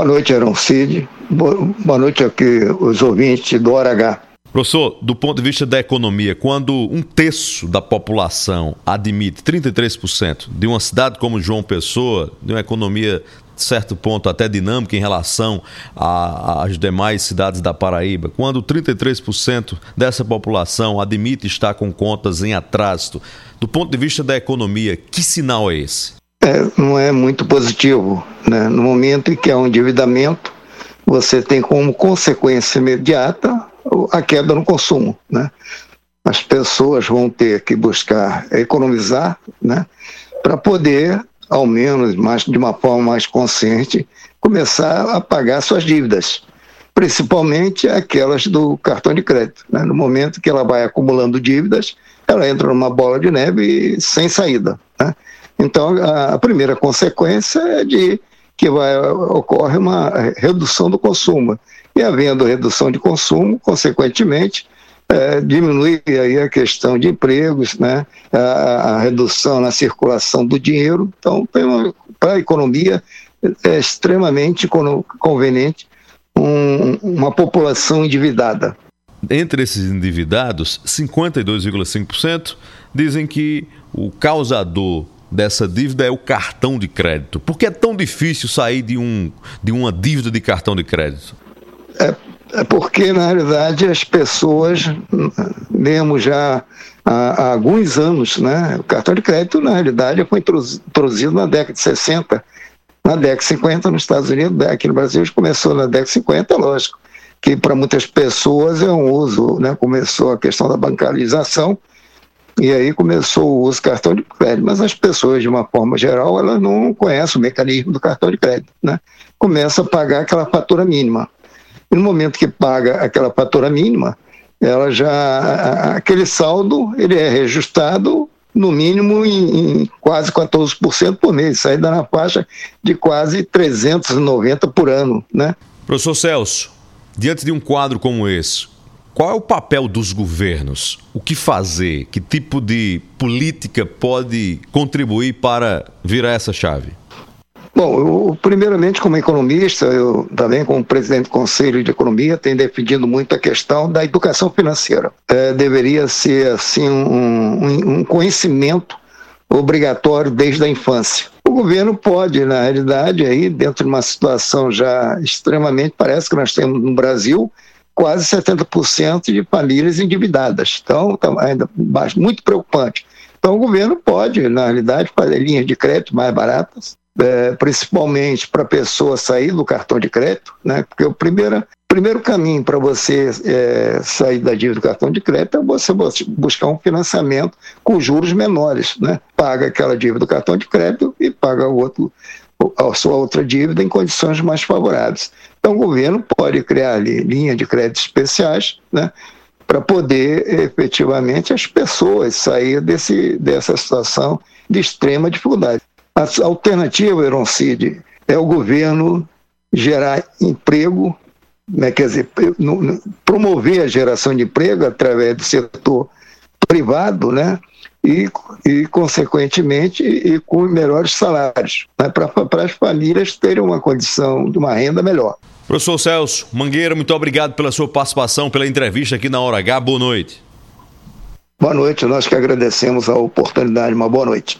Boa noite, Aaron Cid. Boa noite aqui, os ouvintes do Hora H. Professor, do ponto de vista da economia, quando um terço da população admite 33% de uma cidade como João Pessoa, de uma economia de certo ponto até dinâmica em relação às demais cidades da Paraíba, quando 33% dessa população admite estar com contas em atraso, do ponto de vista da economia, que sinal é esse? É, não é muito positivo. Né? No momento em que há um endividamento, você tem como consequência imediata a queda no consumo. Né? As pessoas vão ter que buscar economizar né? para poder, ao menos mais, de uma forma mais consciente, começar a pagar suas dívidas, principalmente aquelas do cartão de crédito. Né? No momento que ela vai acumulando dívidas, ela entra numa bola de neve sem saída. Né? Então, a primeira consequência é de que vai, ocorre uma redução do consumo. E havendo redução de consumo, consequentemente, é, diminui aí a questão de empregos, né, a, a redução na circulação do dinheiro. Então, para a economia, é extremamente conveniente um, uma população endividada. Entre esses endividados, 52,5% dizem que o causador dessa dívida é o cartão de crédito. Por que é tão difícil sair de, um, de uma dívida de cartão de crédito? É, é porque, na realidade, as pessoas, mesmo já há, há, alguns anos, né, o cartão de crédito, na realidade, foi introduzido na década de 60. Na década de 50, nos Estados Unidos, aqui no Brasil, começou na década de 50, lógico, que para muitas pessoas é um uso, né, começou a questão da bancarização, e aí começou o uso do cartão de crédito. Mas as pessoas, de uma forma geral, elas não conhecem o mecanismo do cartão de crédito. Né? Começa a pagar aquela fatura mínima. E no momento que paga aquela fatura mínima, ela já aquele saldo ele é reajustado no mínimo em, em quase 14% por mês, sai na faixa de quase 390 por ano, né? Professor Celso, diante de um quadro como esse, qual é o papel dos governos? O que fazer? Que tipo de política pode contribuir para virar essa chave? Bom, eu, primeiramente, como economista, eu também, como presidente do Conselho de Economia, tenho defendido muito a questão da educação financeira. É, deveria ser, assim, um, um conhecimento obrigatório desde a infância. O governo pode, na realidade, aí, dentro de uma situação já extremamente, parece que nós temos no Brasil, quase 70% de famílias endividadas. Então, tá ainda muito preocupante. Então, o governo pode, na realidade, fazer linhas de crédito mais baratas, é, principalmente para a pessoa sair do cartão de crédito, né? porque o primeiro, primeiro caminho para você é, sair da dívida do cartão de crédito é você buscar um financiamento com juros menores. Né? Paga aquela dívida do cartão de crédito e paga o outro, a sua outra dívida em condições mais favoráveis. Então, o governo pode criar ali linha de créditos especiais, né, para poder efetivamente as pessoas sair desse, dessa situação de extrema dificuldade. A alternativa, Eroncide, é o governo gerar emprego, né, quer dizer, promover a geração de emprego através do setor privado, né, e, e consequentemente, e com melhores salários, né, para as famílias terem uma condição de uma renda melhor. Professor Celso Mangueira, muito obrigado pela sua participação, pela entrevista aqui na Hora H. Boa noite. Boa noite, nós que agradecemos a oportunidade. Uma boa noite.